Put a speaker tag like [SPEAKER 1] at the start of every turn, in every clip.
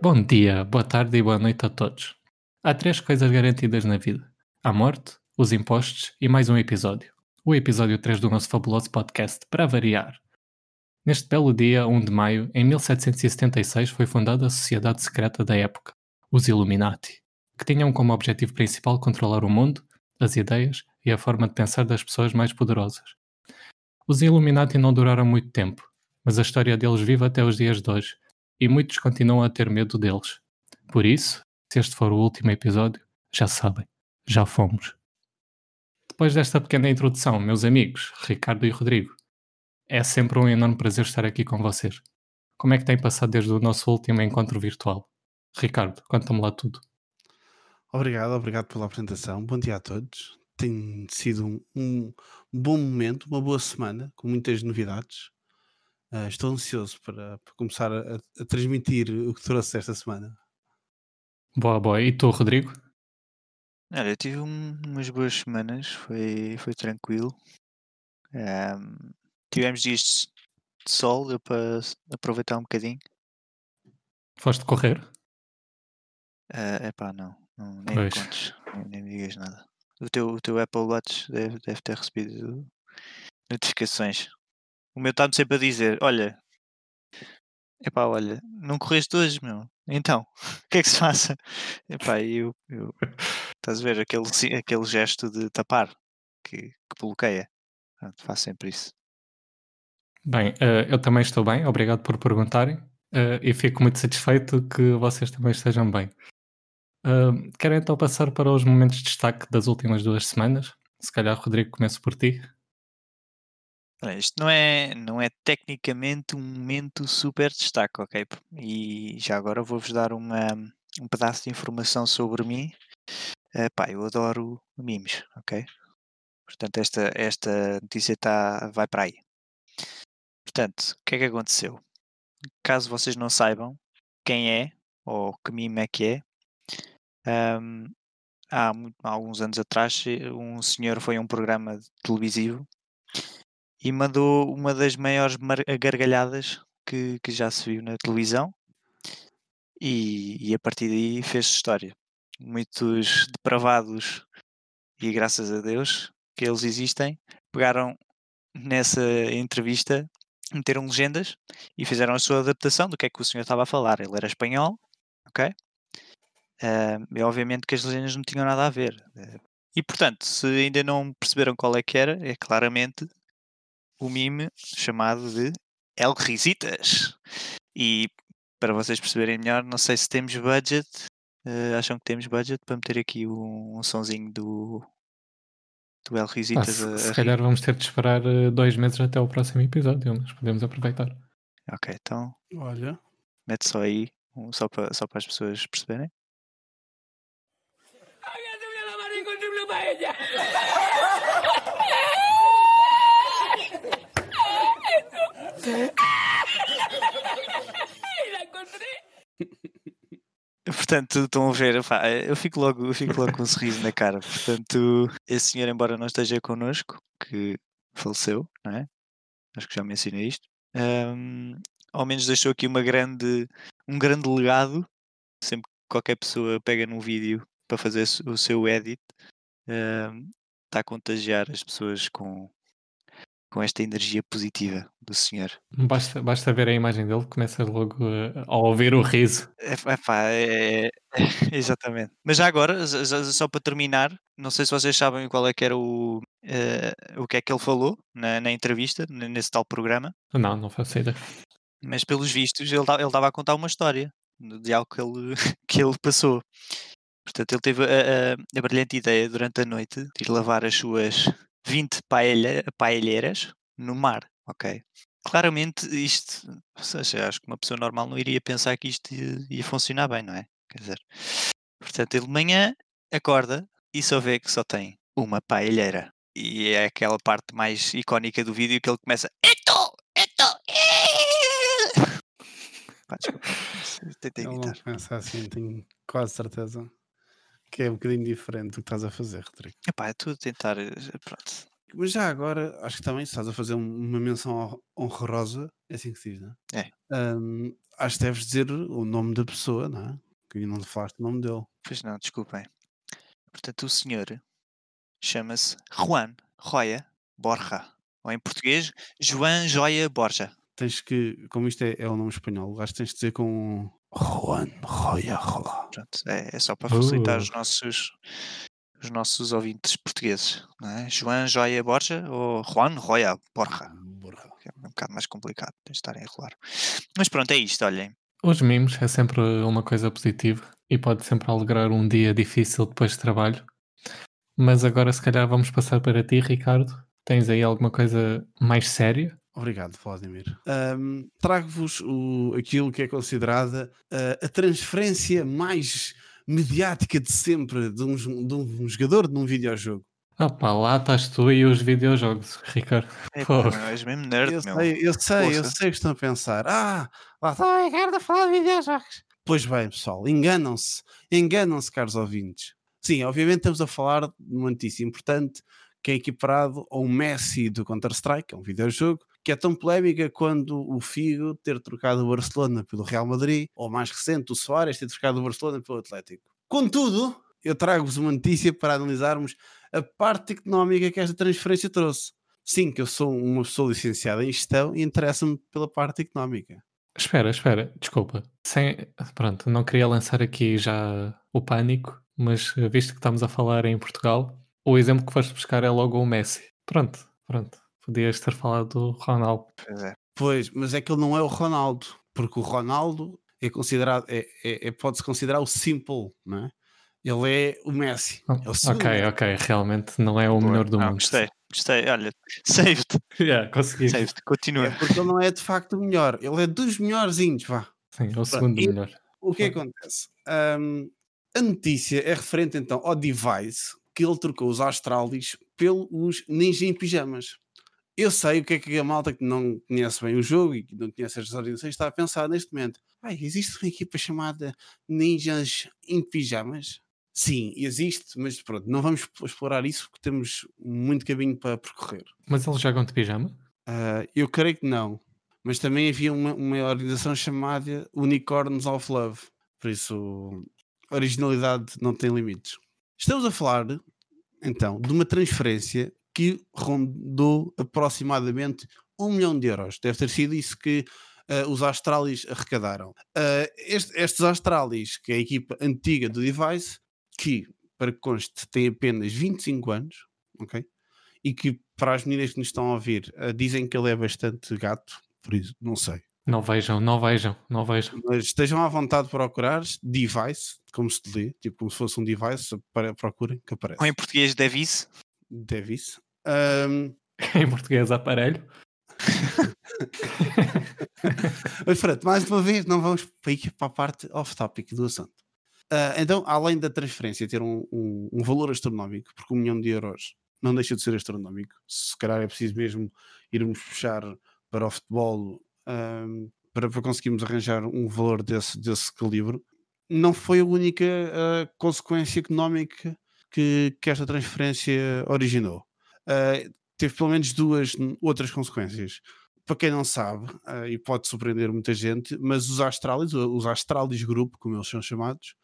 [SPEAKER 1] Bom dia, boa tarde e boa noite a todos. Há três coisas garantidas na vida: a morte, os impostos e mais um episódio. O episódio 3 do nosso fabuloso podcast, para variar. Neste belo dia, 1 de maio, em 1776, foi fundada a sociedade secreta da época, os Illuminati, que tinham como objetivo principal controlar o mundo, as ideias e a forma de pensar das pessoas mais poderosas. Os Illuminati não duraram muito tempo, mas a história deles vive até os dias de hoje e muitos continuam a ter medo deles. Por isso, se este for o último episódio, já sabem, já fomos. Depois desta pequena introdução, meus amigos, Ricardo e Rodrigo, é sempre um enorme prazer estar aqui com vocês. Como é que tem passado desde o nosso último encontro virtual? Ricardo, conta-me lá tudo.
[SPEAKER 2] Obrigado, obrigado pela apresentação. Bom dia a todos. Tem sido um, um bom momento, uma boa semana, com muitas novidades. Uh, estou ansioso para, para começar a, a, transmitir o que trouxe esta semana.
[SPEAKER 1] Boa, boa. E tu, Rodrigo?
[SPEAKER 3] Olha, eu tive um, umas boas semanas, foi, foi tranquilo. Um, tivemos dias de sol, deu para aproveitar um bocadinho.
[SPEAKER 1] Foste correr?
[SPEAKER 3] Uh, epá, não, não nem me contes, nem, nem, me digas nada. O teu, o teu Apple Watch deve, deve ter recebido notificações. O meu está-me sempre a dizer: Olha, epá, olha, não correste hoje, meu. Então, o que é que se passa? Epá, eu, eu estás a ver aquele, aquele gesto de tapar que, que bloqueia. Pronto, faço sempre isso.
[SPEAKER 1] Bem, uh, eu também estou bem, obrigado por perguntarem uh, e fico muito satisfeito que vocês também estejam bem. Uh, quero então passar para os momentos de destaque das últimas duas semanas. Se calhar, Rodrigo, começo por ti.
[SPEAKER 3] Isto não é, não é tecnicamente um momento super destaque, ok? E já agora vou-vos dar uma, um pedaço de informação sobre mim. Uh, eu adoro memes, ok? Portanto, esta, esta notícia tá, vai para aí. Portanto, o que é que aconteceu? Caso vocês não saibam quem é ou que meme é que é, um, há, há alguns anos atrás um senhor foi a um programa televisivo e mandou uma das maiores gargalhadas que, que já se viu na televisão e, e a partir daí fez história. Muitos depravados e graças a Deus que eles existem, pegaram nessa entrevista, meteram legendas e fizeram a sua adaptação do que é que o senhor estava a falar. Ele era espanhol, ok? Uh, e obviamente que as legendas não tinham nada a ver. Uh, e portanto, se ainda não perceberam qual é que era, é claramente o mime chamado de El Risitas. E para vocês perceberem melhor, não sei se temos budget. Uh, acham que temos budget para meter aqui um, um sonzinho do, do El Risitas?
[SPEAKER 1] Ah, se, se calhar vamos ter de esperar uh, dois meses até o próximo episódio, mas podemos aproveitar.
[SPEAKER 3] Ok, então.
[SPEAKER 2] Olha.
[SPEAKER 3] Mete só aí, um, só, para, só para as pessoas perceberem. Portanto, estão a ver, pá, eu fico logo, eu fico logo com um sorriso na cara. Portanto, esse senhor, embora não esteja connosco, que faleceu, não é? Acho que já mencionei isto. Um, ao menos deixou aqui uma grande, um grande legado. Sempre que qualquer pessoa pega num vídeo para fazer o seu edit, um, está a contagiar as pessoas com, com esta energia positiva do senhor.
[SPEAKER 1] Basta, basta ver a imagem dele, começa logo a, a ouvir o riso.
[SPEAKER 3] É, pá, é, é, exatamente. Mas já agora, só para terminar, não sei se vocês sabem qual é que era o, uh, o que é que ele falou na, na, entrevista, nesse tal programa.
[SPEAKER 1] Não, não faço ideia.
[SPEAKER 3] Mas pelos vistos, ele estava a contar uma história de algo que ele, que ele passou. Portanto, ele teve a, a, a brilhante ideia durante a noite de ir lavar as suas 20 paella, paelheiras no mar, ok? Claramente isto, ou seja, acho que uma pessoa normal não iria pensar que isto ia, ia funcionar bem, não é? Quer dizer, portanto, ele de manhã acorda e só vê que só tem uma paelheira. E é aquela parte mais icónica do vídeo que ele começa Eto! Eto! Pá, desculpa, tentei
[SPEAKER 2] ele não pensa assim, tenho quase certeza que é um bocadinho diferente do que estás a fazer, Rodrigo.
[SPEAKER 3] Epá, é tudo tentar. Eh, pronto.
[SPEAKER 2] Mas já agora, acho que também se estás a fazer um- uma menção honrosa, é assim que se diz, não é?
[SPEAKER 3] É.
[SPEAKER 2] Ahm, acho que deves dizer o nome da pessoa, não é? Que não falaste o nome dele.
[SPEAKER 3] Pois não, desculpem. Portanto, o senhor chama-se Juan Roya Borja. Ou em português, João Joia Borja.
[SPEAKER 2] Tens que, como isto é, é o nome espanhol, acho que tens de dizer com Juan Roya Rola.
[SPEAKER 3] Pronto, é, é só para facilitar
[SPEAKER 1] Uh.
[SPEAKER 3] os nossos os nossos ouvintes portugueses, não é? João Joia Borja ou Juan Roya Borja. que É um bocado mais complicado, tens de estar a enrolar. Mas pronto, é isto, olhem.
[SPEAKER 1] Os mimos é sempre uma coisa positiva e pode sempre alegrar um dia difícil depois de trabalho. Mas agora, se calhar, vamos passar para ti, Ricardo. Tens aí alguma coisa mais séria?
[SPEAKER 2] Obrigado, Vladimir. Ahm, Trago-vos o- aquilo que é considerada ah, a transferência mais mediática de sempre de um, de um jogador de um videojogo.
[SPEAKER 1] Ah pá, lá estás tu e os videojogos, Ricardo.
[SPEAKER 3] É,
[SPEAKER 1] Pô.
[SPEAKER 3] és mesmo nerd,
[SPEAKER 2] Eu
[SPEAKER 3] meu.
[SPEAKER 2] sei, eu sei, eu
[SPEAKER 3] Poça.
[SPEAKER 2] sei o que estão a pensar. Ah, lá está o Ricardo a falar de videojogos. Pois bem, pessoal, enganam-se. Enganam-se, caros ouvintes. Sim, obviamente estamos a falar de uma notícia importante que é equiparado ao Messi do Counter-Strike, é um videojogo, que é tão polémica quando o Figo ter trocado o Barcelona pelo Real Madrid, ou mais recente, o Soares ter trocado o Barcelona pelo Atlético. Contudo, eu trago-vos uma notícia para analisarmos a parte económica que esta transferência trouxe. Sim, que eu sou uma pessoa licenciada em gestão e interessa-me pela parte económica.
[SPEAKER 1] Espera, espera, desculpa. Sem... Pronto, não queria lançar aqui já o pânico, mas eh, visto que estamos a falar em Portugal, o exemplo que foste buscar é logo o Messi. Pronto, pronto. Podias ter falado do Ronaldo.
[SPEAKER 3] Pois é.
[SPEAKER 2] Pois, mas é que ele não é o Ronaldo, porque o Ronaldo é considerado, é, é- é- pode-se considerar o simple, não é? Ele é o Messi. É o
[SPEAKER 1] ok, ok, realmente não é o melhor do
[SPEAKER 3] Não,
[SPEAKER 1] mundo.
[SPEAKER 3] Gostei, gostei. Olha, saved,
[SPEAKER 1] Yeah, consegui.
[SPEAKER 3] saved. Continua.
[SPEAKER 2] É porque ele não é de facto o melhor, ele é dos melhorzinhos, vá.
[SPEAKER 1] Sim, é o segundo
[SPEAKER 2] e-
[SPEAKER 1] melhor.
[SPEAKER 2] O que acontece? Ahm, a notícia é referente então ao device que ele trocou os Astralis pelos Ninja em Pijamas. Eu sei o que é que a malta que não conhece bem o jogo e que não conhece as organizações está a pensar neste momento. Ai, existe uma equipa chamada Ninjas em Pijamas? Sim, existe, mas pronto, não vamos explorar isso porque temos muito caminho para percorrer.
[SPEAKER 1] Mas eles jogam de pijama?
[SPEAKER 2] Ah, eu creio que não. Mas também havia uma, uma organização chamada Unicorns of Love. Por isso, a originalidade não tem limites. Estamos a falar, então, de uma transferência que rondou aproximadamente um milhão de euros. Deve ter sido isso que ah, os Astralis arrecadaram. Ah, este- estes Astralis, que é a equipa antiga do device, que, para que conste, tem apenas 25 anos, ok? e que para as meninas que nos estão a ouvir uh, dizem que ele é bastante gato, por isso não sei.
[SPEAKER 1] Não vejam, não vejam, não vejam.
[SPEAKER 2] Mas estejam à vontade de procurar device, como se lê, tipo como se fosse um device, para, procurem que aparece.
[SPEAKER 3] Ou em português, Davis.
[SPEAKER 2] Device. Um,
[SPEAKER 1] em português, aparelho.
[SPEAKER 2] mas pronto, mais uma vez, não vamos para a parte off-topic do assunto. Ah, então, além da transferência ter um, um- um valor astronómico, porque um milhão de euros não deixa de ser astronómico, se calhar é preciso mesmo irmos puxar para o futebol ahm, para, para conseguirmos arranjar um valor desse, desse calibre, não foi a única ah, consequência económica que, que esta transferência originou. Ah, teve pelo menos duas outras consequências para quem não sabe, ah, e pode surpreender muita gente, mas os Astralis, os Astralis Group, como eles são chamados,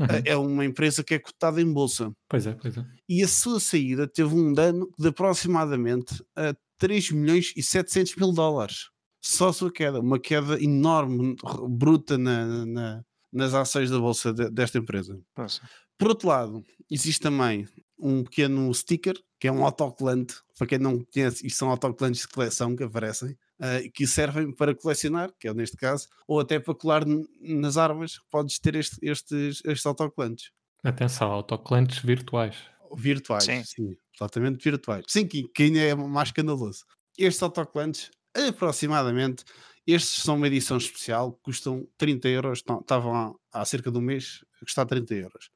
[SPEAKER 1] Uhum.
[SPEAKER 2] ah, é uma empresa que é cotada em bolsa.
[SPEAKER 1] Pois é, pois é.
[SPEAKER 2] E a sua saída teve um dano de aproximadamente a 3 milhões e 700 mil dólares. Só a sua queda, uma queda enorme, bruta na- na- nas ações da bolsa de- desta empresa.
[SPEAKER 3] Poxa.
[SPEAKER 2] Por outro lado, existe também um pequeno sticker, que é um autocolante. Para quem não conhece, isto são autocolantes de coleção que aparecem, ah, que servem para colecionar, que é neste caso, ou até para colar nas armas. Podes ter este- estes, estes autocolantes
[SPEAKER 1] Atenção, autocolantes virtuais.
[SPEAKER 2] virtuais.
[SPEAKER 3] Sim.
[SPEAKER 2] Sim. exatamente virtuais. Sim, que, que ainda é mais escandaloso. Estes autocolantes, aproximadamente, estes são uma edição especial, custam 30 euros, estavam há, há cerca de um mês a custar 30 euros.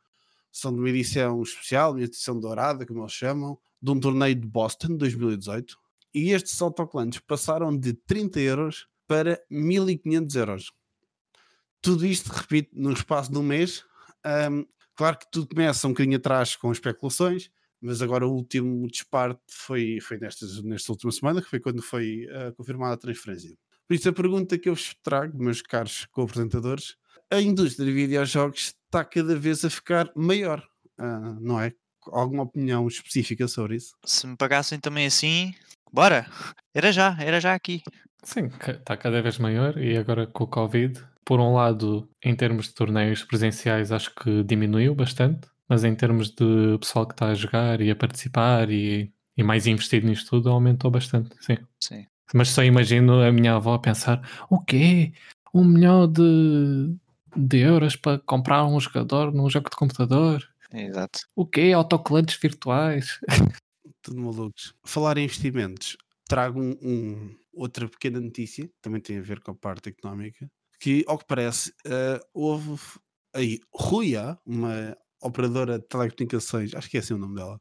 [SPEAKER 2] São de uma edição especial, uma edição dourada, como eles chamam, de um torneio de Boston 2018. E estes autocolantes passaram de 30 euros para 1500 euros. Tudo isto, repito, no espaço de um mês. Ahm, claro que tudo começa um bocadinho atrás com especulações, mas agora o último disparte foi, foi nestas, nesta última semana, que foi quando foi uh, confirmada a transferência. Por isso, a pergunta que eu vos trago, meus caros co-apresentadores, a indústria de videojogos está cada vez a ficar maior, uh, não é? Alguma opinião específica sobre isso?
[SPEAKER 3] Se me pagassem também assim, bora! Era já, era já aqui.
[SPEAKER 1] Sim, está cada vez maior e agora com o Covid, por um lado, em termos de torneios presenciais, acho que diminuiu bastante, mas em termos de pessoal que está a jogar e a participar e, e mais investido nisto tudo, aumentou bastante, sim.
[SPEAKER 3] Sim.
[SPEAKER 1] Mas só imagino a minha avó pensar: o quê? Um milhão de, de euros para comprar um jogador num jogo de computador?
[SPEAKER 3] Exato.
[SPEAKER 1] O quê? Autocolantes virtuais?
[SPEAKER 2] Tudo malucos. Falar em investimentos, trago um, um, outra pequena notícia, também tem a ver com a parte económica, que, ao que parece, uh, houve aí Ruia, uma operadora de telecomunicações, acho que é assim o nome dela,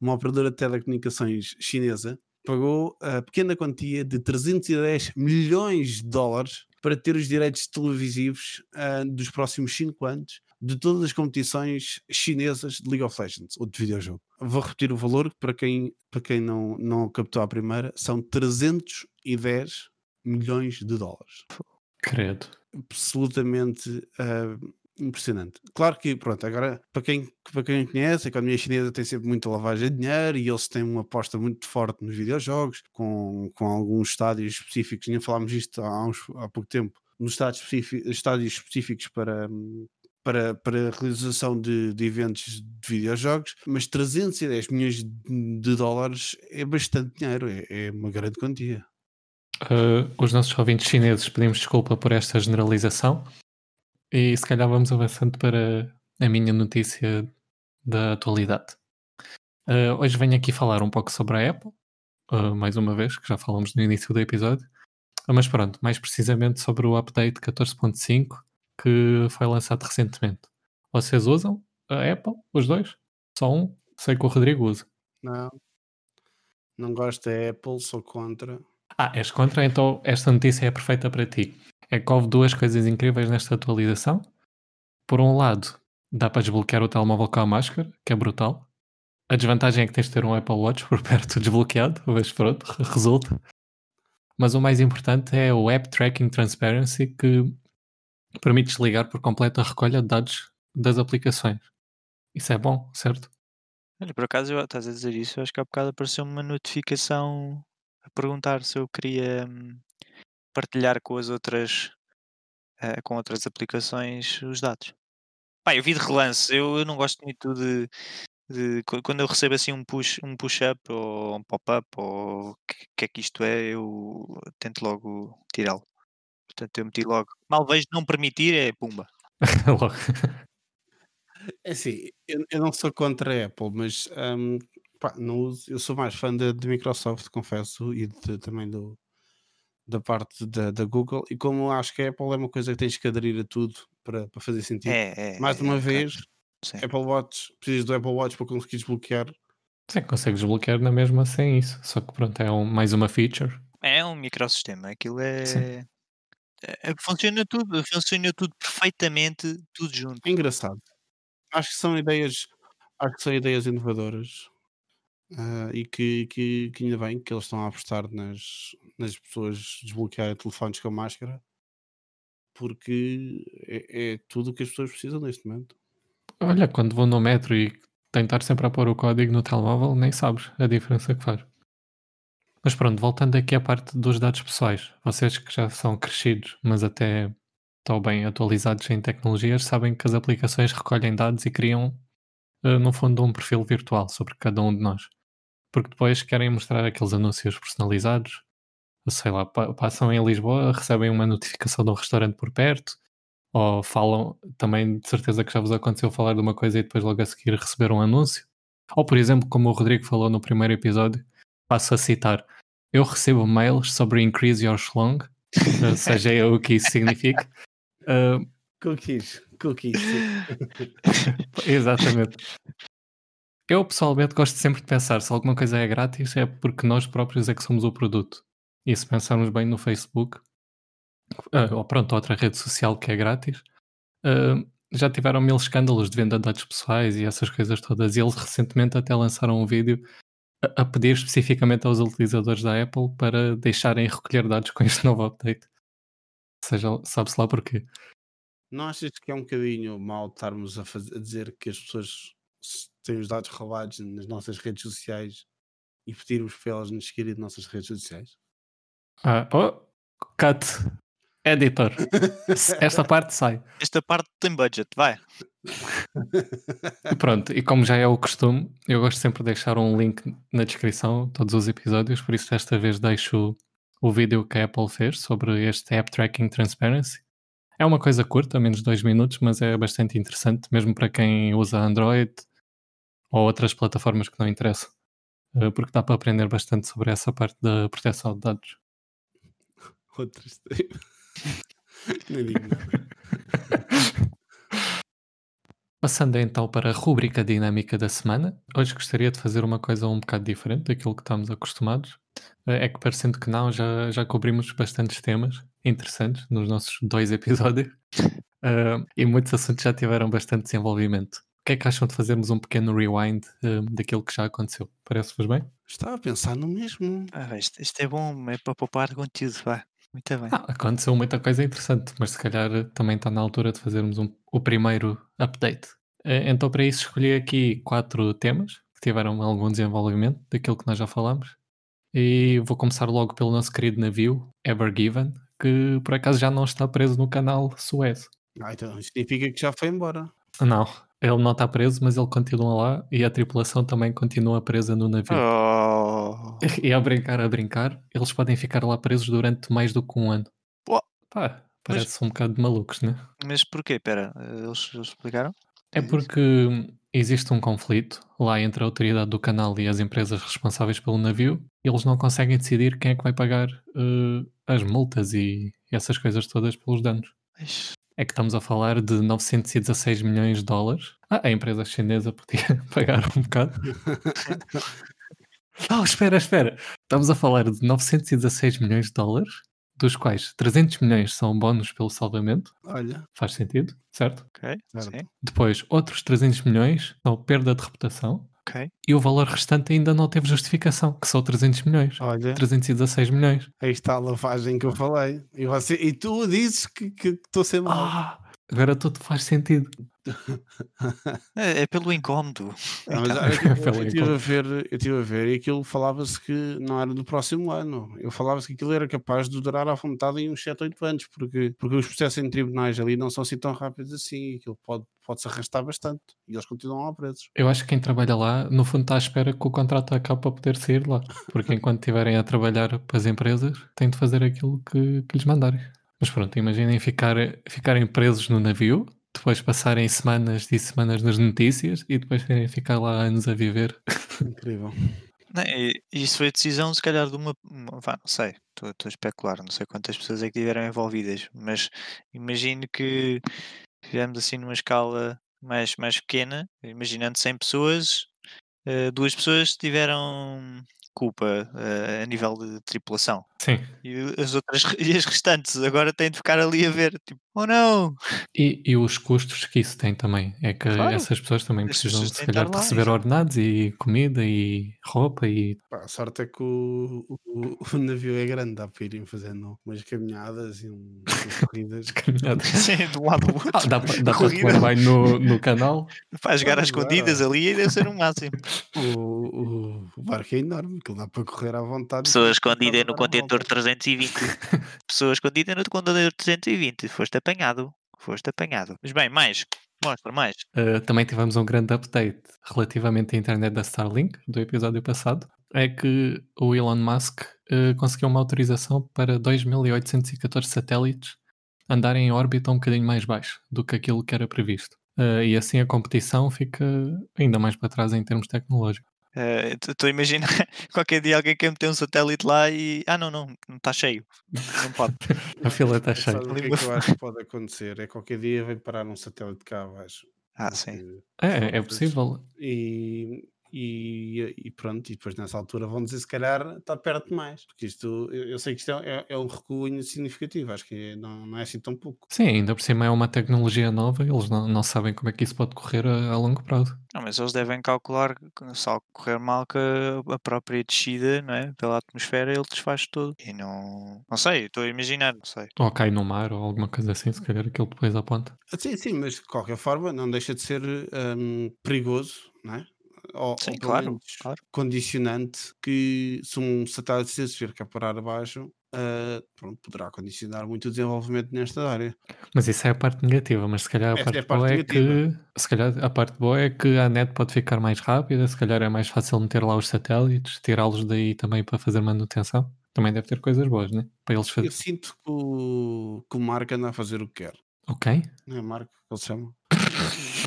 [SPEAKER 2] uma operadora de telecomunicações chinesa, pagou a pequena quantia de 310 milhões de dólares para ter os direitos televisivos uh, dos próximos 5 anos de todas as competições chinesas de League of Legends ou de videojogo. Vou repetir o valor para quem, para quem não, não captou a primeira: são 310 milhões de dólares.
[SPEAKER 1] Credo.
[SPEAKER 2] Absolutamente uh, impressionante. Claro que, pronto, agora, para quem, para quem conhece, a economia chinesa tem sempre muita lavagem de dinheiro e eles têm uma aposta muito forte nos videojogos, com, com alguns estádios específicos, nem falámos isto há, uns, há pouco tempo, nos estádios, estádios específicos para, para, para a realização de, de, eventos de videojogos, mas 310 milhões de dólares é bastante dinheiro, é, é uma grande quantia.
[SPEAKER 1] Uh, os nossos ouvintes chineses pedimos desculpa por esta generalização, e se calhar vamos avançando para a minha notícia da atualidade. Uh, hoje venho aqui falar um pouco sobre a Apple, uh, mais uma vez, que já falamos no início do episódio. Uh, mas pronto, mais precisamente sobre o update 14.5 que foi lançado recentemente. Vocês usam a Apple, os dois? Só um? Sei que o Rodrigo usa.
[SPEAKER 2] Não. Não gosto da Apple, sou contra.
[SPEAKER 1] Ah, és contra? Então esta notícia é perfeita para ti é que houve duas coisas incríveis nesta atualização. Por um lado, dá para desbloquear o telemóvel com a máscara, que é brutal. A desvantagem é que tens de ter um Apple Watch por perto desbloqueado, mas pronto, resulta. Mas o mais importante é o App Tracking Transparency, que permite desligar por completo a recolha de dados das aplicações. Isso é bom, certo?
[SPEAKER 3] Olha, por acaso, eu, estás a dizer isso, eu acho que há bocado apareceu uma notificação a perguntar se eu queria hum, partilhar com as outras uh, com outras aplicações os dados. Pá, eu vi de relance, eu, eu não gosto muito de, de, quando eu recebo assim um push um push-up ou um pop-up ou o que, que, é que isto é, eu tento logo tirá-lo. Portanto, eu meti logo. Mal vejo não permitir, é pumba.
[SPEAKER 1] logo.
[SPEAKER 2] É assim, eu, eu, não sou contra a Apple, mas um, pá, não uso, eu sou mais fã de, de Microsoft, confesso, e de, também do, da parte da, da, Google e como acho que a Apple é uma coisa que tens que aderir a tudo para, para fazer sentido.
[SPEAKER 3] É, é,
[SPEAKER 2] Mais
[SPEAKER 3] é,
[SPEAKER 2] uma vez, Apple Watch, precisas do Apple Watch para conseguir desbloquear.
[SPEAKER 1] Sim, consegues desbloquear na mesma sem isso, só que pronto, é um, mais uma feature.
[SPEAKER 3] É um microsistema, aquilo é... é... é funciona tudo, funciona tudo perfeitamente, tudo junto.
[SPEAKER 2] Engraçado. Acho que são ideias, acho que são ideias inovadoras Uh, e que, que, que, ainda bem que eles estão a apostar nas, nas pessoas desbloquearem telefones com máscara, porque é, é tudo o que as pessoas precisam neste momento.
[SPEAKER 1] Olha, quando vou no metro e tentar sempre a pôr o código no telemóvel, nem sabes a diferença que faz. Mas pronto, voltando aqui à parte dos dados pessoais, vocês que já são crescidos, mas até estão bem atualizados em tecnologias, sabem que as aplicações recolhem dados e criam, uh, no fundo, um perfil virtual sobre cada um de nós porque depois querem mostrar aqueles anúncios personalizados. Sei lá, passam em Lisboa, recebem uma notificação de um restaurante por perto, ou falam, também de certeza que já vos aconteceu falar de uma coisa e depois logo a seguir receber um anúncio. Ou, por exemplo, como o Rodrigo falou no primeiro episódio, passo a citar: Eu recebo mails sobre increase your schlong, seja o que isso significa. Uh,
[SPEAKER 2] cookies, cookies.
[SPEAKER 1] Exatamente. Eu pessoalmente gosto sempre de pensar se alguma coisa é grátis é porque nós próprios é que somos o produto. E se pensarmos bem no Facebook, uh, ou pronto, outra rede social que é grátis, uh, já tiveram mil escândalos de venda de dados pessoais e essas coisas todas. E eles recentemente até lançaram um vídeo a, pedir especificamente aos utilizadores da Apple para deixarem recolher dados com este novo update. Seja, sabe-se lá porquê.
[SPEAKER 2] Não achas que é um bocadinho mal estarmos a, fazer, a dizer que as pessoas têm os dados roubados nas nossas redes sociais e pedirmos para elas nos seguirem nas nossas redes sociais?
[SPEAKER 1] Ah, oh, cut. Editor. Esta parte sai.
[SPEAKER 3] Esta parte tem budget, vai.
[SPEAKER 1] Pronto, e como já é o costume, eu gosto sempre de deixar um link na descrição, todos os episódios, por isso desta vez deixo o vídeo que a Apple fez sobre este App Tracking Transparency. É uma coisa curta, menos de dois minutos, mas é bastante interessante, mesmo para quem usa Android ou outras plataformas que não interessam, eh, porque dá para aprender bastante sobre essa parte da proteção de dados.
[SPEAKER 2] Outras. não digo nada.
[SPEAKER 1] Passando então para a rúbrica dinâmica da semana, hoje gostaria de fazer uma coisa um bocado diferente daquilo que estamos acostumados. Eh, É que parecendo que não, já, já cobrimos bastantes temas interessantes nos nossos dois episódios Eh, e muitos assuntos já tiveram bastante desenvolvimento. O que é que acham de fazermos um pequeno rewind eh, daquilo que já aconteceu? Parece-vos bem?
[SPEAKER 2] Estava a pensar no mesmo.
[SPEAKER 3] Ah, isto, isto é bom, é para poupar conteúdo, vai. Muito bem.
[SPEAKER 1] Ah, aconteceu muita coisa interessante, mas se calhar eh, também está na altura de fazermos um- o primeiro update. Eh, Então, para isso, escolhi aqui quatro temas que tiveram algum desenvolvimento daquilo que nós já falámos. E vou começar logo pelo nosso querido navio, Ever Given, que por acaso já não está preso no canal Suez.
[SPEAKER 2] Ah, então significa que já foi embora.
[SPEAKER 1] Não, ele não está preso, mas ele continua lá e a tripulação também continua presa no navio.
[SPEAKER 3] Oh.
[SPEAKER 1] E a brincar, a brincar, eles podem ficar lá presos durante mais do que um ano.
[SPEAKER 3] Uau.
[SPEAKER 1] Pá, parece um bocado de malucos, né?
[SPEAKER 3] Mas porquê? Espera, eles, eles explicaram?
[SPEAKER 1] É porque existe um conflito lá entre a autoridade do canal e as empresas responsáveis pelo navio. E eles não conseguem decidir quem é que vai pagar eh, as multas e essas coisas todas pelos danos. É que estamos a falar de 916 milhões de dólares. Ah, a empresa chinesa podia pagar um bocado. Oh, espera, espera. Estamos a falar de 916 milhões de dólares, dos quais 300 milhões são bónus pelo salvamento.
[SPEAKER 2] Olha,
[SPEAKER 1] Faz sentido, certo?
[SPEAKER 3] ok,
[SPEAKER 2] Certo.
[SPEAKER 3] sim,
[SPEAKER 1] Depois, outros 300 milhões são perda de reputação.
[SPEAKER 3] Ok.
[SPEAKER 1] E o valor restante ainda não teve justificação, que são 300 milhões.
[SPEAKER 2] olha,
[SPEAKER 1] 316 milhões.
[SPEAKER 2] aí está a lavagem que eu falei. E, você, e tu dizes que estou mau.
[SPEAKER 1] Ah, agora tudo faz sentido.
[SPEAKER 3] É, é pelo incómodo.
[SPEAKER 2] Ah, mas
[SPEAKER 3] Então,
[SPEAKER 2] olha, eu, eu estive a ver, eu estive a ver e aquilo falava-se que não era do próximo ano. Eu falava-se que aquilo era capaz de durar à vontade em uns 7, 8 anos, porque, porque os processos em tribunais ali não são assim tão rápidos assim. Aquilo pode, pode se arrastar bastante e eles continuam lá presos.
[SPEAKER 1] Eu acho que quem trabalha lá, no fundo, está à espera que o contrato acabe para poder sair lá. Porque enquanto estiverem a trabalhar para as empresas, têm de fazer aquilo que, que lhes mandarem. Mas pronto, imaginem ficar, ficarem presos no navio, depois passarem semanas e semanas nas notícias e depois terem ficar lá anos a viver.
[SPEAKER 2] Incrível.
[SPEAKER 3] Não, Isso foi decisão, se calhar, de uma. vá, não sei, estou a especular, não sei quantas pessoas é que estiveram envolvidas, mas imagino que fizemos assim numa escala mais, mais pequena, imaginando 100 pessoas, eh, duas pessoas tiveram culpa eh, a nível de tripulação.
[SPEAKER 1] Sim.
[SPEAKER 3] E as outras e as restantes agora têm de ficar ali a ver, tipo, oh não!
[SPEAKER 1] E, e os custos que isso tem também. É que
[SPEAKER 3] Claro.
[SPEAKER 1] essas pessoas também
[SPEAKER 3] Essas
[SPEAKER 1] precisam,
[SPEAKER 3] pessoas
[SPEAKER 1] se calhar, de
[SPEAKER 3] lá,
[SPEAKER 1] receber
[SPEAKER 3] exato.
[SPEAKER 1] ordenados e comida e roupa e.
[SPEAKER 2] Pá, a sorte é que o, o, o navio é grande, dá para irem fazendo umas caminhadas e um- umas corridas.
[SPEAKER 1] caminhadas.
[SPEAKER 3] Sim, de um lado ao outro.
[SPEAKER 1] Ah, dá, pa- dá para tomar banho no, no canal.
[SPEAKER 3] Para jogar às escondidas ali deve ser o máximo.
[SPEAKER 2] O, o, o barco é enorme, aquilo dá para correr à vontade.
[SPEAKER 3] Pessoa escondida no contentor
[SPEAKER 2] volta.
[SPEAKER 3] 320. Pessoa escondida no contentor 320. Foste apanhado. Foste apanhado. Mas bem, mais. Mostra mais.
[SPEAKER 1] Uh, também tivemos um grande update relativamente à internet da Starlink do episódio passado. É que o Elon Musk uh, conseguiu uma autorização para 2.814 satélites andarem em órbita um bocadinho mais baixo do que aquilo que era previsto. Uh, e assim a competição fica ainda mais para trás em termos tecnológicos.
[SPEAKER 3] Estou a imaginar qualquer dia alguém quer meter um satélite lá e. Ah, não, não. Não está cheio. Não pode.
[SPEAKER 1] A fila está cheia.
[SPEAKER 2] O que é que eu acho que pode acontecer? É qualquer dia vai parar um satélite cá abaixo.
[SPEAKER 3] Ah, sim.
[SPEAKER 1] É, é possível.
[SPEAKER 2] E, e, e pronto, e depois nessa altura vão dizer se calhar está perto demais, porque isto, eu, eu sei que isto é, é, um recuo significativo, acho que não, não é assim tão pouco.
[SPEAKER 1] Sim, ainda por cima é uma tecnologia nova, eles não, não sabem como é que isso pode correr a, a longo prazo.
[SPEAKER 3] Não, mas eles devem calcular que se algo correr mal que a própria descida não é? pela atmosfera ele desfaz tudo. E não. Não sei, estou a imaginar, não sei.
[SPEAKER 1] Ou cai no mar ou alguma coisa assim, se calhar aquilo depois aponta.
[SPEAKER 2] Sim, sim, mas de qualquer forma não deixa de ser um, perigoso, não é? Ou,
[SPEAKER 3] Sim,
[SPEAKER 2] ou
[SPEAKER 3] claro, claro.
[SPEAKER 2] condicionante que se um satélite se vir cá parar abaixo, uh, pronto, poderá condicionar muito o desenvolvimento nesta área.
[SPEAKER 1] Mas isso é a parte negativa, mas se calhar a parte, é a parte boa negativa. é que se calhar a parte boa é que a net pode ficar mais rápida, se calhar é mais fácil meter lá os satélites, tirá-los daí também para fazer manutenção. Também deve ter coisas boas, né? Para eles fazerem.
[SPEAKER 2] Eu sinto que o, que o Marco anda a fazer o que quer.
[SPEAKER 1] Ok.
[SPEAKER 2] Não é Marco que ele chama?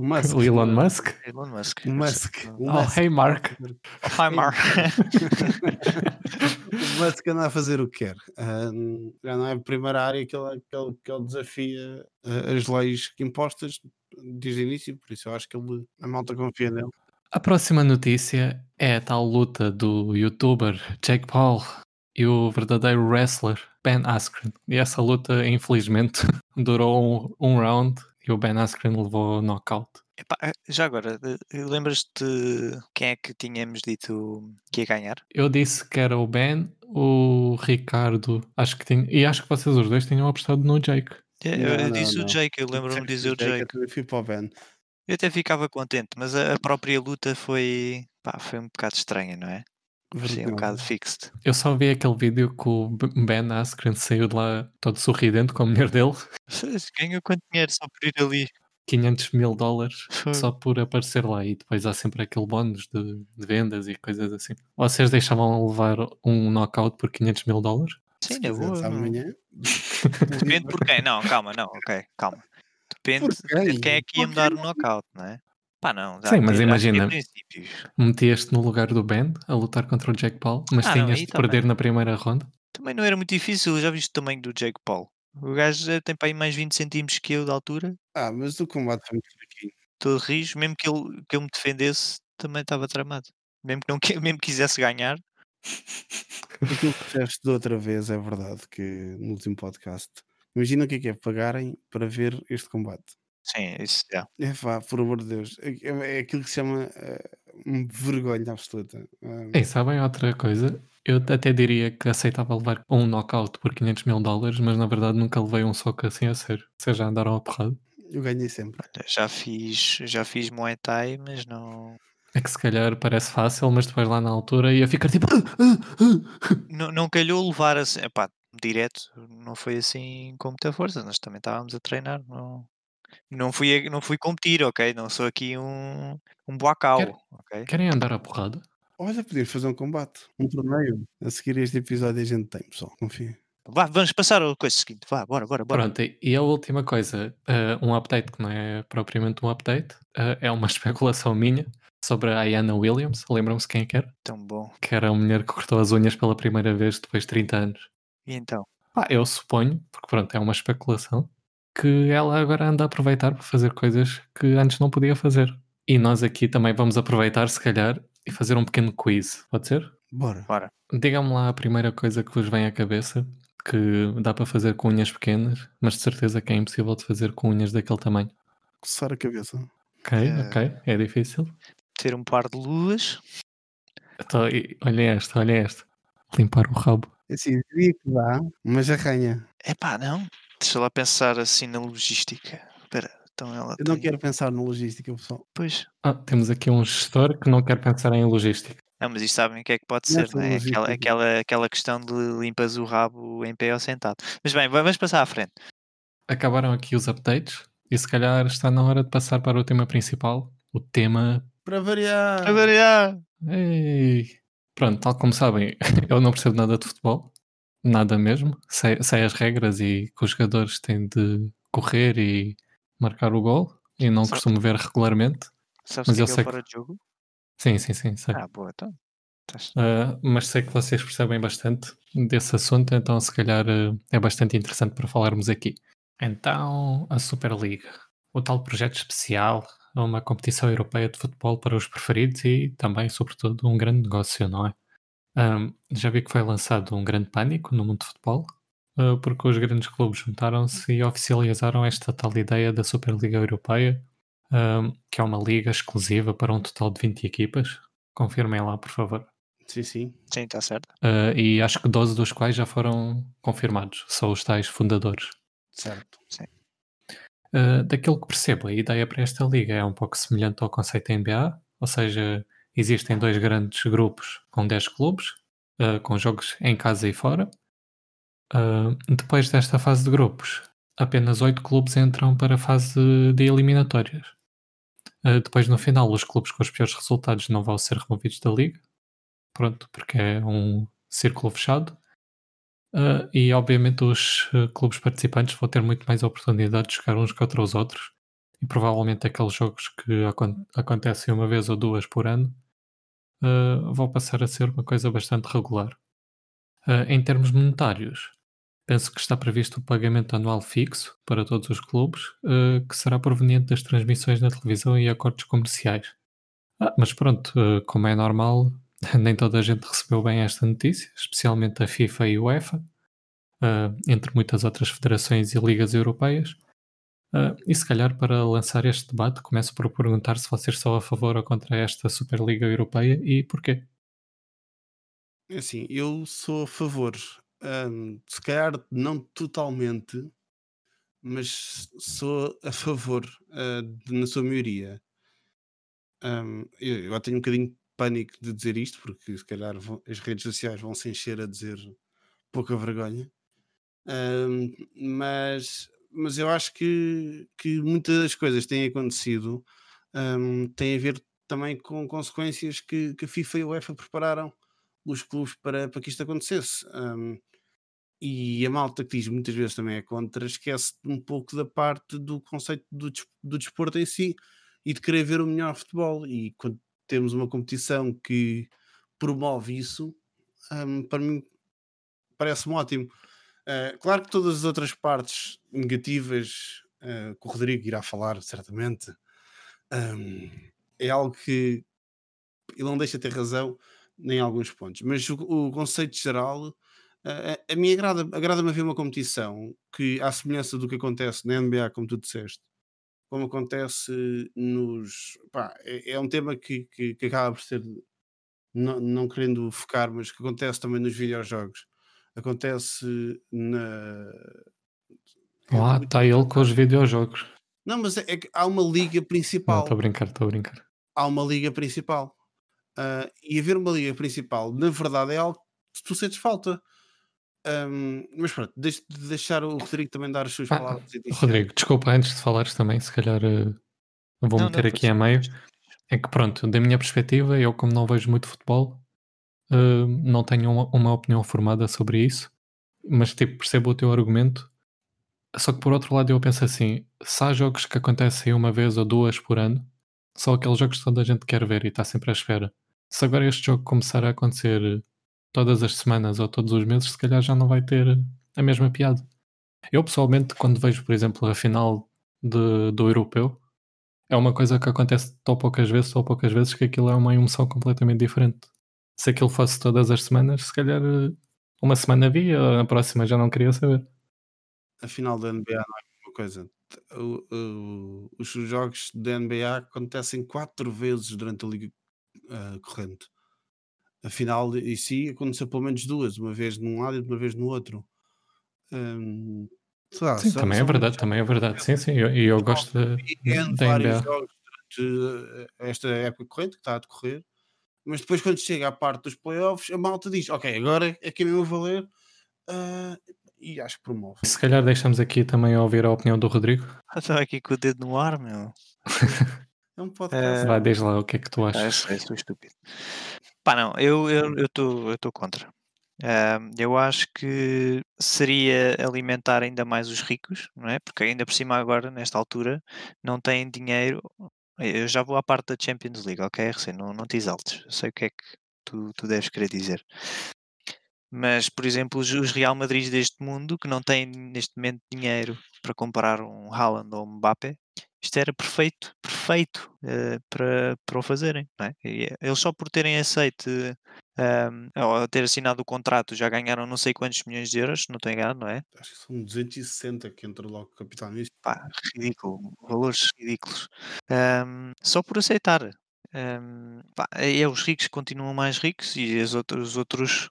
[SPEAKER 1] O Musk. O Elon Musk?
[SPEAKER 3] Elon Musk.
[SPEAKER 2] O Musk.
[SPEAKER 1] O oh, hey Mark.
[SPEAKER 3] Oh, hi Mark.
[SPEAKER 2] o Musk anda a fazer o que quer. Uh, já não é a primeira área que ele, que ele, que ele desafia uh, as leis impostas desde o início, por isso eu acho que ele, a malta confia nele.
[SPEAKER 1] A próxima notícia é a tal luta do youtuber Jake Paul e o verdadeiro wrestler Ben Askren. E essa luta, infelizmente, durou um, um round e o Ben Askren levou knockout.
[SPEAKER 3] Epá, eh, já agora, lembras-te quem é que tínhamos dito que ia ganhar?
[SPEAKER 1] Eu disse que era o Ben, o Ricardo, acho que tinha, e acho que vocês os dois tinham apostado no Jake.
[SPEAKER 3] É, eu, eu disse não. o Jake, eu lembro-me de dizer o Jake.
[SPEAKER 2] Eu fui para o Ben.
[SPEAKER 3] Eu até ficava contente, mas a, a própria luta foi, pá, foi um bocado estranha, não é? Sim, um bocado fixed.
[SPEAKER 1] Eu só vi aquele vídeo que o Ben Askren saiu de lá todo sorridente com a mulher dele.
[SPEAKER 3] Ganhou quanto dinheiro só por ir ali?
[SPEAKER 1] 500 mil dólares só por aparecer lá e depois há sempre aquele bónus de, de, vendas e coisas assim. Vocês deixavam levar um knockout por 500 mil dólares?
[SPEAKER 3] Sim, é boa. Amanhã. Depende por quem. Não, calma, não, ok, calma. Depende de quem é que ia me dar o knockout, não é? Pá, não.
[SPEAKER 1] Sim, mas imagina, metias-te no lugar do Ben a lutar contra o Jake Paul, mas ah, tinhas não, de também. perder na primeira ronda.
[SPEAKER 3] Também não era muito difícil, já viste o tamanho do Jake Paul. O gajo tem para aí mais 20 centímetros que eu de altura.
[SPEAKER 2] Ah, mas o combate foi muito fraquinho.
[SPEAKER 3] Todo rijo, mesmo que ele, que eu me defendesse, também estava tramado. Mesmo que não mesmo quisesse ganhar.
[SPEAKER 2] Aquilo que disseste de outra vez é verdade, que no último podcast. Imagina o que é que é pagarem para ver este combate.
[SPEAKER 3] Sim, isso.
[SPEAKER 2] É pá, por amor de Deus. É, é, é aquilo que se chama uh, vergonha absoluta.
[SPEAKER 1] Uh, e sabem outra coisa? Eu até diria que aceitava levar um knockout por 500 mil dólares, mas na verdade nunca levei um soco assim a sério. Vocês já andaram a porrada?
[SPEAKER 2] Eu ganhei sempre.
[SPEAKER 3] já fiz, já fiz Muay Thai, mas não.
[SPEAKER 1] É que se calhar parece fácil, mas depois lá na altura ia ficar tipo.
[SPEAKER 3] não, não calhou levar assim. Epá, direto, não foi assim com muita força. Nós também estávamos a treinar. Não, não fui, não fui competir, ok? Não sou aqui um, um boacal, Quer, ok?
[SPEAKER 1] Querem andar a porrada?
[SPEAKER 2] Olha, podemos fazer um combate, um torneio. A seguir este episódio a gente tem, pessoal, confia.
[SPEAKER 3] Vá, vamos passar a coisa seguinte. Vá, bora, bora, bora.
[SPEAKER 1] Pronto, e a última coisa, uh, um update que não é propriamente um update, uh, é uma especulação minha sobre a Ayana Williams. Lembram-se quem é que era?
[SPEAKER 3] Tão bom.
[SPEAKER 1] Que era a mulher que cortou as unhas pela primeira vez depois de 30 anos.
[SPEAKER 3] E então?
[SPEAKER 1] Ah, eu suponho, porque pronto, é uma especulação, que ela agora anda a aproveitar para fazer coisas que antes não podia fazer. E nós aqui também vamos aproveitar, se calhar, e fazer um pequeno quiz. Pode ser?
[SPEAKER 2] Bora.
[SPEAKER 3] Bora.
[SPEAKER 1] Digam-me lá a primeira coisa que vos vem à cabeça que dá para fazer com unhas pequenas, mas de certeza que é impossível de fazer com unhas daquele tamanho.
[SPEAKER 2] Coçar a cabeça.
[SPEAKER 1] Ok, é... ok. É difícil.
[SPEAKER 3] Ter um par de luvas.
[SPEAKER 1] Então, olha esta, olha esta. Limpar o rabo.
[SPEAKER 2] É assim, diria que dá, mas arranha.
[SPEAKER 3] É pá, não. Deixa lá pensar assim na logística. Espera, então ela
[SPEAKER 2] Eu não quero pensar na logística, pessoal.
[SPEAKER 3] Pois.
[SPEAKER 1] Ah, temos aqui um gestor que não quer pensar em logística.
[SPEAKER 3] Não, mas isto sabem o que é que pode ser, não é? Aquela, aquela, aquela questão de limpas o rabo em pé ou sentado. Mas bem, vamos passar à frente.
[SPEAKER 1] Acabaram aqui os updates e se calhar está na hora de passar para o tema principal. O tema.
[SPEAKER 2] Para variar!
[SPEAKER 3] Para variar!
[SPEAKER 1] Ei. Pronto, tal como sabem, eu não percebo nada de futebol nada mesmo. Sei, as regras e que os jogadores têm de correr e marcar o gol e não Sabe, costumo ver regularmente.
[SPEAKER 3] Sabes mas eu é sei fora que... de jogo?
[SPEAKER 1] Sim, sim, sim. Sei.
[SPEAKER 3] Ah, boa, então.
[SPEAKER 1] Uh, mas sei que vocês percebem bastante desse assunto, então se calhar uh, é bastante interessante para falarmos aqui. Então, a Superliga, o tal projeto especial uma competição europeia de futebol para os preferidos e também, sobretudo, um grande negócio, não é? Um, já vi que foi lançado um grande pânico no mundo de futebol, uh, porque os grandes clubes juntaram-se e oficializaram esta tal ideia da Superliga Europeia, um, que é uma liga exclusiva para um total de 20 equipas. Confirmem lá, por favor.
[SPEAKER 2] Sim, sim.
[SPEAKER 3] Sim, está certo.
[SPEAKER 1] Uh, e acho que 12 dos quais já foram confirmados, são os tais fundadores.
[SPEAKER 2] Certo.
[SPEAKER 3] Sim.
[SPEAKER 1] Uh, daquilo que percebo, a ideia para esta liga é um pouco semelhante ao conceito da NBA, ou seja, existem dois grandes grupos com 10 clubes, uh, com jogos em casa e fora. Uh, depois desta fase de grupos, apenas 8 clubes entram para a fase de eliminatórias. Uh, depois, no final, os clubes com os piores resultados não vão ser removidos da liga. Pronto, porque é um círculo fechado. Uh, e obviamente os uh, clubes participantes vão ter muito mais oportunidade de jogar uns contra os outros. E provavelmente aqueles jogos que acon acontecem uma vez ou duas por ano uh, vão passar a ser uma coisa bastante regular. em termos monetários, penso que está previsto o pagamento anual fixo para todos os clubes, que será proveniente das transmissões na televisão e acordos comerciais. Ah, mas pronto, como é normal, nem toda a gente recebeu bem esta notícia, especialmente a FIFA e a UEFA, uh, entre muitas outras federações e ligas europeias. Uh, e se calhar para lançar este debate, começo por perguntar se vocês são a favor ou contra esta Superliga Europeia e porquê.
[SPEAKER 2] É assim, eu sou a favor. Um, se calhar não totalmente, mas sou a favor uh, de, na sua maioria. Um, eu, eu tenho um bocadinho pânico de dizer isto, porque se calhar vão, as redes sociais vão se encher a dizer pouca vergonha. Um, mas, mas eu acho que, que muitas das coisas que têm acontecido um, têm a ver também com consequências que, que a FIFA e a UEFA prepararam os clubes para, para que isto acontecesse. Um, e a malta que diz muitas vezes também é contra, esquece um pouco da parte do conceito do, do desporto em si e de querer ver o melhor futebol. E quando temos uma competição que promove isso, um, para mim parece-me ótimo. Uh, claro que todas as outras partes negativas uh, que o Rodrigo irá falar, certamente, um, é algo que ele não deixa ter razão nem em alguns pontos, mas o, o conceito geral uh, a mim agrada-me agrada ver uma competição que, à semelhança do que acontece na NBA, como tu disseste, como acontece nos. Pá, é, é, um tema que, que, que, acaba por ser, não, não querendo focar, mas que acontece também nos videojogos. Acontece na.
[SPEAKER 1] Lá é está ele com os videojogos.
[SPEAKER 2] Não, mas é, é que há uma liga principal.
[SPEAKER 1] Estou a brincar, estou a brincar.
[SPEAKER 2] Há uma liga principal. Uh, e haver uma liga principal, na verdade, é algo que tu sentes falta. Um, mas pronto, deixe de deixar o Rodrigo também dar as suas ah, palavras.
[SPEAKER 1] Rodrigo, desculpa, antes de falares também, se calhar uh, vou não, meter não, aqui a meio. É que pronto, da minha perspectiva, eu como não vejo muito futebol, não tenho uma, uma, opinião formada sobre isso, mas tipo, percebo o teu argumento. Só que por outro lado eu penso assim, se há jogos que acontecem uma vez ou duas por ano, são aqueles jogos que toda a gente quer ver e está sempre à espera. Se agora este jogo começar a acontecer todas as semanas ou todos os meses, se calhar já não vai ter a mesma piada. Eu pessoalmente, quando vejo, por exemplo, a final de, do europeu, é uma coisa que acontece tão poucas vezes, tão poucas vezes, que aquilo é uma emoção completamente diferente. Se aquilo fosse todas as semanas, se calhar uma semana via, a próxima já não queria saber.
[SPEAKER 2] A final da NBA não é uma coisa. O, o, os jogos da NBA acontecem quatro vezes durante a liga uh, corrente a final em si aconteceu pelo menos duas, uma vez num lado e uma vez no outro. Hum,
[SPEAKER 1] lá, sim, só, também é verdade, também é verdade. Sim, sim, e eu, eu, gosto de,
[SPEAKER 2] de vários jogos durante eh, esta época corrente que está a decorrer, mas depois quando chega à parte dos playoffs, a malta diz, ok, agora é que é mesmo valer uh, e acho que promove.
[SPEAKER 1] Se calhar deixamos aqui também a ouvir a opinião do Rodrigo.
[SPEAKER 3] Estava aqui com o dedo no ar, meu.
[SPEAKER 2] É um podcast.
[SPEAKER 1] Uh, Vai, desde lá, o que é que tu achas?
[SPEAKER 3] Ah, eu sou estúpido. Pá, não, eu estou eu, eu contra. Uh, eu acho que seria alimentar ainda mais os ricos, não é? Porque ainda por cima agora, nesta altura, não têm dinheiro. Eu já vou à parte da Champions League, ok, RC? Não, não te exaltes. Eu sei o que é que tu, tu deves querer dizer. Mas, por exemplo, os, Real Madrid deste mundo, que não têm neste momento dinheiro para comprar um Haaland ou um Mbappé, isto era perfeito, perfeito uh, para, para o fazerem. Não é? E eles só por terem aceito um, ou ter assinado o contrato já ganharam não sei quantos milhões de euros, não estou enganado, não é?
[SPEAKER 2] Acho que são 260 que entra logo capital nisto.
[SPEAKER 3] Pá, ridículo, valores ridículos. Um, só por aceitar. Um, pá, é os ricos continuam mais ricos e os outros, os, outros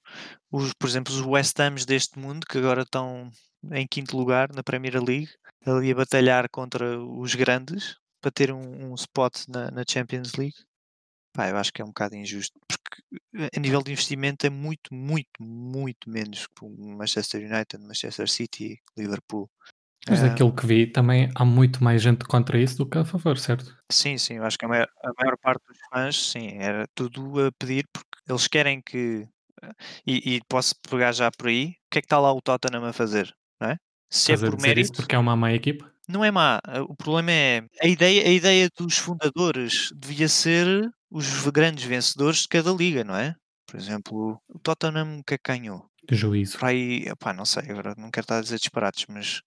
[SPEAKER 3] os, por exemplo, os West Hams deste mundo que agora estão em quinto lugar na Premier League, ali a batalhar contra os grandes para ter um, um spot na, na Champions League. Pá, eu acho que é um bocado injusto, porque eh, a nível de investimento é muito, muito, muito menos que o Manchester United, Manchester City, Liverpool.
[SPEAKER 1] Mas daquilo que vi, também há muito mais gente contra isso do que a favor, certo?
[SPEAKER 3] Sim, sim, eu acho que a maior, a maior parte dos fãs, sim, era tudo a pedir, porque eles querem que. Eh, e, e posso pegar já por aí, o que é que está lá o Tottenham a fazer? Não é?
[SPEAKER 1] Se é Estás é por mérito. porque é uma má equipa?
[SPEAKER 3] Não é má. Eh, o problema é a ideia, a ideia dos fundadores devia ser os grandes vencedores de cada liga, não é? Por exemplo, o Tottenham que é que ganhou?
[SPEAKER 1] De juízo.
[SPEAKER 3] Para aí, epá, não sei, agora não quero estar a dizer disparates, mas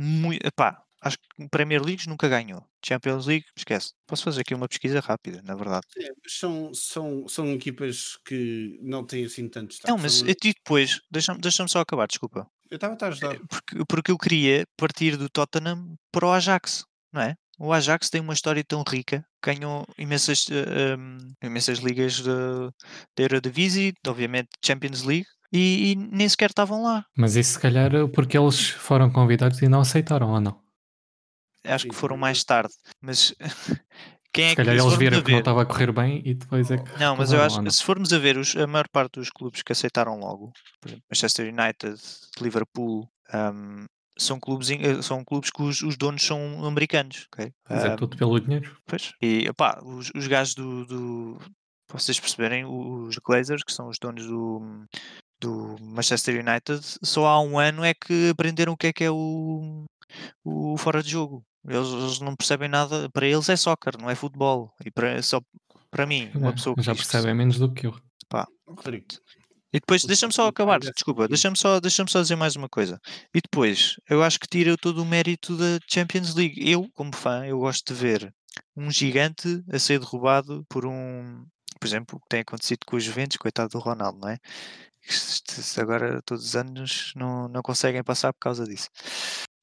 [SPEAKER 3] muito, epá, acho que Premier League nunca ganhou. Champions League, esquece. Posso fazer aqui uma pesquisa rápida, na verdade.
[SPEAKER 2] É, são, são, são equipas que não têm assim tantos
[SPEAKER 3] Não, mas são... e depois, deixa-me deixa só acabar, desculpa.
[SPEAKER 2] Eu estava a ajudar.
[SPEAKER 3] É, porque, porque eu queria partir do Tottenham para o Ajax, não é? O Ajax tem uma história tão rica, ganhou imensas, uh, um, imensas ligas da Eredivisie, obviamente Champions League, e, e, nem sequer estavam lá.
[SPEAKER 1] Mas isso se calhar porque eles foram convidados e não aceitaram, ou não?
[SPEAKER 3] Acho que foram mais tarde, mas
[SPEAKER 1] quem é se calhar que, eles viram que não estava a correr bem e depois é que.
[SPEAKER 3] Não, mas eu acho que se formos a ver os, a maior parte dos clubes que aceitaram logo, por exemplo, Manchester United, Liverpool, um, são clubes, eh, são clubes que os, os donos são americanos. Okay?
[SPEAKER 1] Mas é tudo pelo dinheiro.
[SPEAKER 3] Pois. E opá, os, os gajos do, do. Para vocês perceberem, os Glazers, que são os donos do, do Manchester United, só há um ano é que aprenderam o que é que é o, o fora de jogo. Eles, eles não percebem nada, para eles é soccer, não é futebol. E para, só para mim, uma pessoa que
[SPEAKER 1] já percebe menos do que eu.
[SPEAKER 3] Pá, e depois, deixa-me só acabar, desculpa, deixa-me só, deixa só dizer mais uma coisa. E depois, eu acho que tira todo o mérito da Champions League. Eu, como fã, eu gosto de ver um gigante a ser derrubado por um, por exemplo, o que tem acontecido com os Juventus, coitado do Ronaldo, não é? Agora, todos os anos, não, não conseguem passar por causa disso.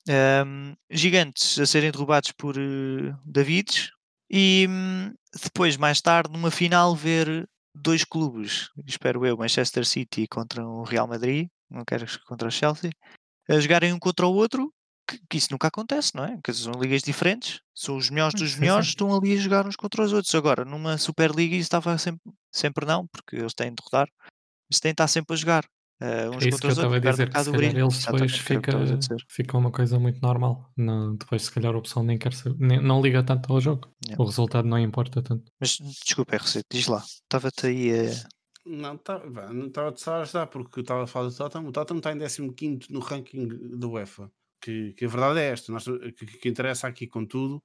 [SPEAKER 3] Um, gigantes a serem derrubados por uh, Davids e um, depois, mais tarde, numa final, ver dois clubes, espero eu, Manchester City contra o Real Madrid, não quero contra o Chelsea, a jogarem um contra o outro, que, que isso nunca acontece, não é? Que são ligas diferentes, são os melhores dos melhores, estão ali a jogar uns contra os outros. Agora, numa Superliga isso estava sempre, sempre não, porque eles têm de rodar, mas têm de estar sempre a jogar. Uh, uns
[SPEAKER 1] é isso que eu estava a dizer, que se calhar eles depois fica, fica uma coisa muito normal. Não, depois, se calhar, o pessoal nem quer saber, nem, não liga tanto ao jogo. Yeah. O resultado não importa tanto.
[SPEAKER 3] Mas desculpa, RC, diz lá, estava-te aí a.
[SPEAKER 2] Não, tá, não estava só a ajudar porque eu estava a falar do Tottenham. O Tottenham está em 15 no ranking da UEFA. Que, que a verdade é esta: nós, que, que interessa aqui, contudo,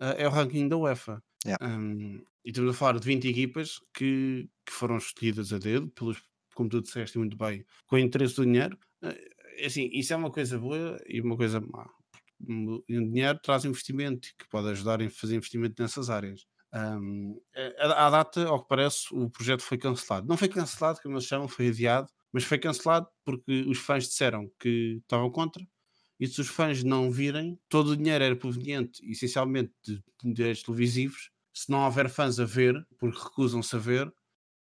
[SPEAKER 2] uh, é o ranking da UEFA.
[SPEAKER 3] Yeah. Um,
[SPEAKER 2] e estamos a falar de 20 equipas que, que foram escolhidas a dedo pelos como tu disseste muito bem, com o interesse do dinheiro. Eh, assim, isso é uma coisa boa e uma coisa má. O dinheiro traz investimento que pode ajudar a fazer investimento nessas áreas. Um, à data, ao que parece, o projeto foi cancelado. Não foi cancelado, como eles chamam, foi adiado, mas foi cancelado porque os fãs disseram que estavam contra. E se os fãs não virem, todo o dinheiro era proveniente essencialmente de direitos televisivos. Se não houver fãs a ver, porque recusam-se a ver,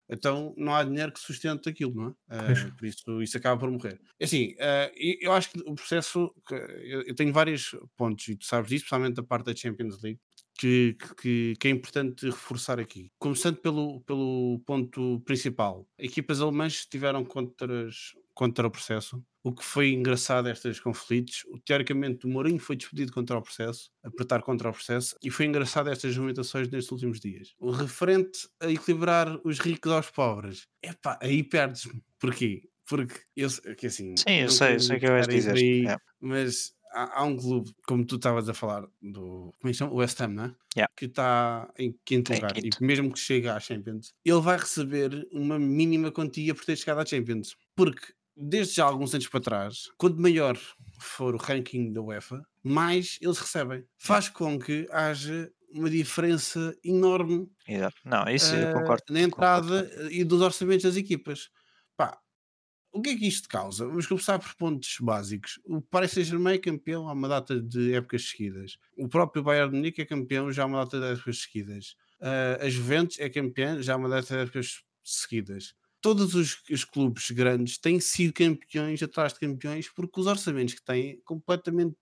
[SPEAKER 2] então não há dinheiro que sustente aquilo, não é? Uh, por isso isso acaba por morrer. É assim, uh, eu acho que o processo, eu tenho vários pontos, e tu sabes disso, especialmente da parte da Champions League, que, que, que, é importante reforçar aqui. Começando pelo, pelo ponto principal, equipas alemãs tiveram contras, contra o processo. O que foi engraçado estes conflitos, teoricamente o Mourinho foi despedido contra o processo, apertar contra o processo, e foi engraçado estas movimentações nestes últimos dias. O referente a equilibrar os ricos aos pobres, epá, aí perdes-me. Porquê? Porque eu, que assim,
[SPEAKER 3] Sim, eu sei, eu sei o que eu vais dizer. Aí,
[SPEAKER 2] é. Mas há, um clube, como tu estavas a falar, do como é que chama? O West Ham, não é?
[SPEAKER 3] Yeah.
[SPEAKER 2] Que está em quinto lugar. Quinto. E mesmo que chegue à Champions, ele vai receber uma mínima quantia por ter chegado à Champions. Porque desde já alguns anos para trás, quanto maior for o ranking da UEFA, mais eles recebem. Faz com que haja uma diferença enorme
[SPEAKER 3] Exato. Não, isso eu
[SPEAKER 2] eh,
[SPEAKER 3] concordo.
[SPEAKER 2] na entrada e dos orçamentos das equipas. Pá, o que é que isto causa? Vamos começar por pontos básicos. O Paris Saint-Germain é campeão há uma data de épocas seguidas. O próprio Bayern de Munique é campeão já há uma data de épocas seguidas. Uh, a Juventus é campeã já há uma data de épocas seguidas. Todos os, os, clubes grandes têm sido campeões atrás de campeões porque os orçamentos que têm completamente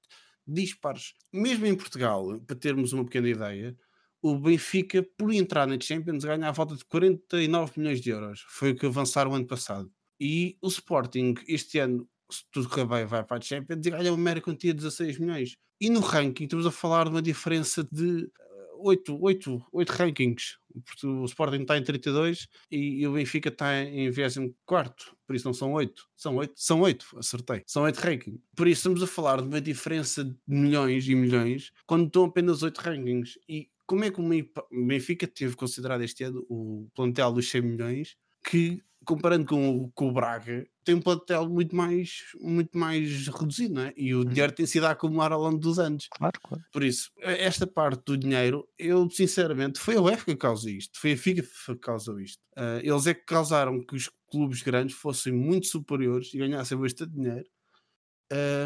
[SPEAKER 2] dispares. Mesmo em Portugal, para termos uma pequena ideia, o Benfica, por entrar na Champions, ganha a volta de 49 milhões de euros. Foi o que avançaram ano passado. E o Sporting, este ano, se tudo correr bem, vai para a Champions e ganha uma mera quantia de 16 milhões. E no ranking, estamos a falar de uma diferença de 8, 8, 8 rankings. O Sporting está em 32 e, e o Benfica está em 24. Por isso não são 8. São 8, são 8, acertei. São 8 rankings. Por isso estamos a falar de uma diferença de milhões e milhões quando estão apenas 8 rankings. E como é que o Benfica teve considerado este ano o plantel dos 100 milhões que comparando com o, com o Braga, tem um plantel muito mais, muito mais reduzido, não é? E o uhum. dinheiro tem sido a acumular ao longo dos anos.
[SPEAKER 3] Claro, claro.
[SPEAKER 2] Por isso, esta parte do dinheiro, eu sinceramente, foi a UEFA que causou isto, foi a FIGA que causou isto. Uh, eles é que causaram que os clubes grandes fossem muito superiores e ganhassem bastante dinheiro.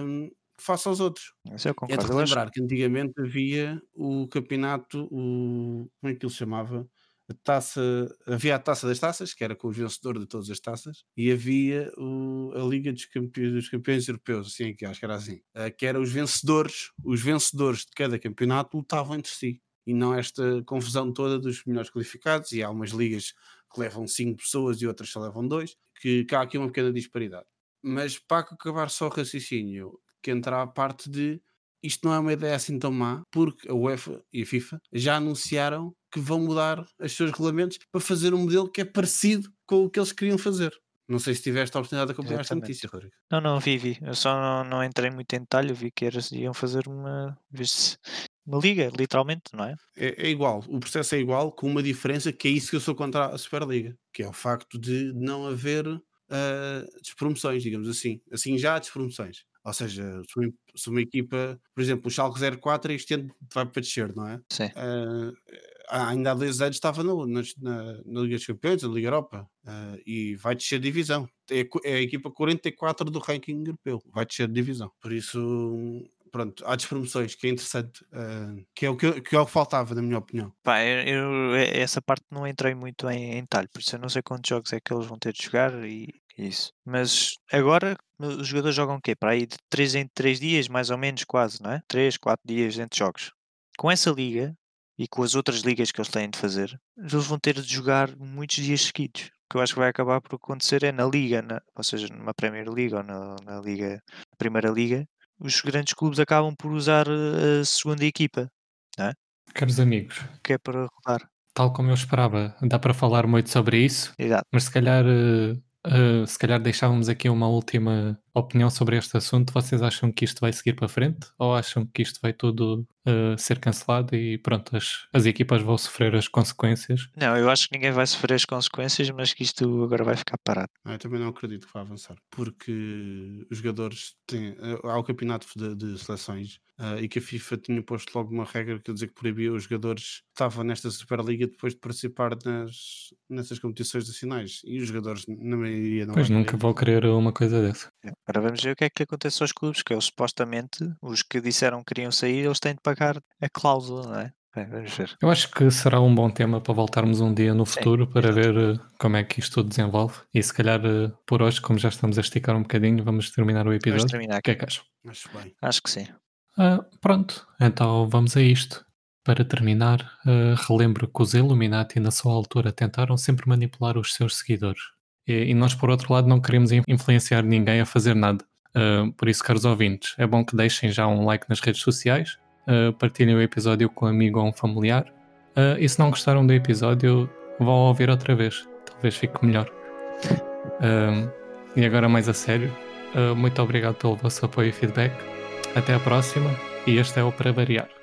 [SPEAKER 2] Um, face aos outros.
[SPEAKER 3] Isso eu
[SPEAKER 2] concordo. É de lembrar que antigamente havia o campeonato, o, como é que ele se chamava? Taça, havia a taça das taças, que era com o vencedor de todas as taças, e havia o, a Liga dos Campeões, dos Campeões Europeus, assim, que acho que era assim, uh, que era os vencedores, os vencedores de cada campeonato lutavam entre si. E não esta confusão toda dos melhores qualificados, e há umas ligas que levam 5 pessoas e outras só levam 2, que, que há aqui uma pequena disparidade. Mas para acabar só o raciocínio, que entra a parte de isto não é uma ideia assim tão má, porque a UEFA e a FIFA já anunciaram que vão mudar os seus regulamentos para fazer um modelo que é parecido com o que eles queriam fazer. Não sei se tiveste a oportunidade de acompanhar esta notícia, Rodrigo.
[SPEAKER 3] Não, não, vi, vi. Eu só não, não entrei muito em detalhe, vi que eras, iam fazer uma, uma liga, literalmente, não é?
[SPEAKER 2] é? é? igual, o processo é igual, com uma diferença que é isso que eu sou contra a Superliga, que é o facto de não haver uh, despromoções, digamos assim. Assim já há despromoções. Ou seja, se uma, se uma equipa, por exemplo, o Schalke 04 este ano vai para descer, não é?
[SPEAKER 3] Sim.
[SPEAKER 2] Uh, ainda há dois anos estava no, na, na, Liga dos Campeões, na Liga Europa, uh, e vai descer divisão. É, é, a equipa 44 do ranking europeu, vai descer divisão. Por isso, pronto, há despromoções, que é interessante, uh, que, é o que, que, é o que faltava, na minha opinião.
[SPEAKER 3] Pá, eu, eu, essa parte não entrei muito em, em talho, por isso eu não sei quantos jogos é que eles vão ter de jogar e isso. Mas agora os jogadores jogam o quê? Para aí de 3 em 3 dias, mais ou menos, quase, não é? 3, 4 dias entre jogos. Com essa liga e com as outras ligas que eles têm de fazer, eles vão ter de jogar muitos dias seguidos. O que eu acho que vai acabar por acontecer é na liga, na, ou seja, numa Premier League ou na, na liga, na Primeira Liga, os grandes clubes acabam por usar eh, a segunda equipa, não é?
[SPEAKER 1] Caros amigos,
[SPEAKER 3] que é para rodar.
[SPEAKER 1] Tal como eu esperava, dá para falar muito sobre isso,
[SPEAKER 3] Exato.
[SPEAKER 1] mas se calhar uh, Uh, se calhar deixávamos aqui uma última opinião sobre este assunto. Vocês acham que isto vai seguir para frente ou acham que isto vai tudo uh, ser cancelado e pronto, as, as equipas vão sofrer as consequências?
[SPEAKER 3] Não, eu acho que ninguém vai sofrer as consequências, mas que isto agora vai ficar parado.
[SPEAKER 2] Ah, eu também não acredito que vá avançar, porque os jogadores têm. Há o campeonato de, de seleções Uh, e que a FIFA tinha posto logo uma regra que dizer que proibia os jogadores que estavam nesta Superliga depois de participar nas, nessas competições nacionais. E os jogadores, na maioria, não
[SPEAKER 1] Pois nunca vou querer uma coisa dessa.
[SPEAKER 3] Agora vamos ver o que é que acontece aos clubes, que é supostamente os que disseram que queriam sair, eles têm de pagar a cláusula, não é? Bem, vamos ver.
[SPEAKER 1] Eu acho que será um bom tema para voltarmos um dia no futuro Sim, para exatamente. ver uh, como é que isto tudo desenvolve. E se calhar uh, por hoje, como já estamos a esticar um bocadinho, vamos terminar o episódio. Vamos terminar aqui. O que é que?
[SPEAKER 2] Acho bem.
[SPEAKER 3] Acho que sim.
[SPEAKER 1] Uh, pronto, então vamos a isto. Para terminar, uh, relembro que os Illuminati, na sua altura, tentaram sempre manipular os seus seguidores. E, e nós, por outro lado, não queremos influenciar ninguém a fazer nada. Uh, por isso, caros ouvintes, é bom que deixem já um like nas redes sociais, partilhem o episódio com um amigo ou um familiar. e se não gostaram do episódio, vão ouvir outra vez. Talvez fique melhor. e agora, mais a sério, muito obrigado pelo vosso apoio e feedback. Até a próxima e este é o Para Variar.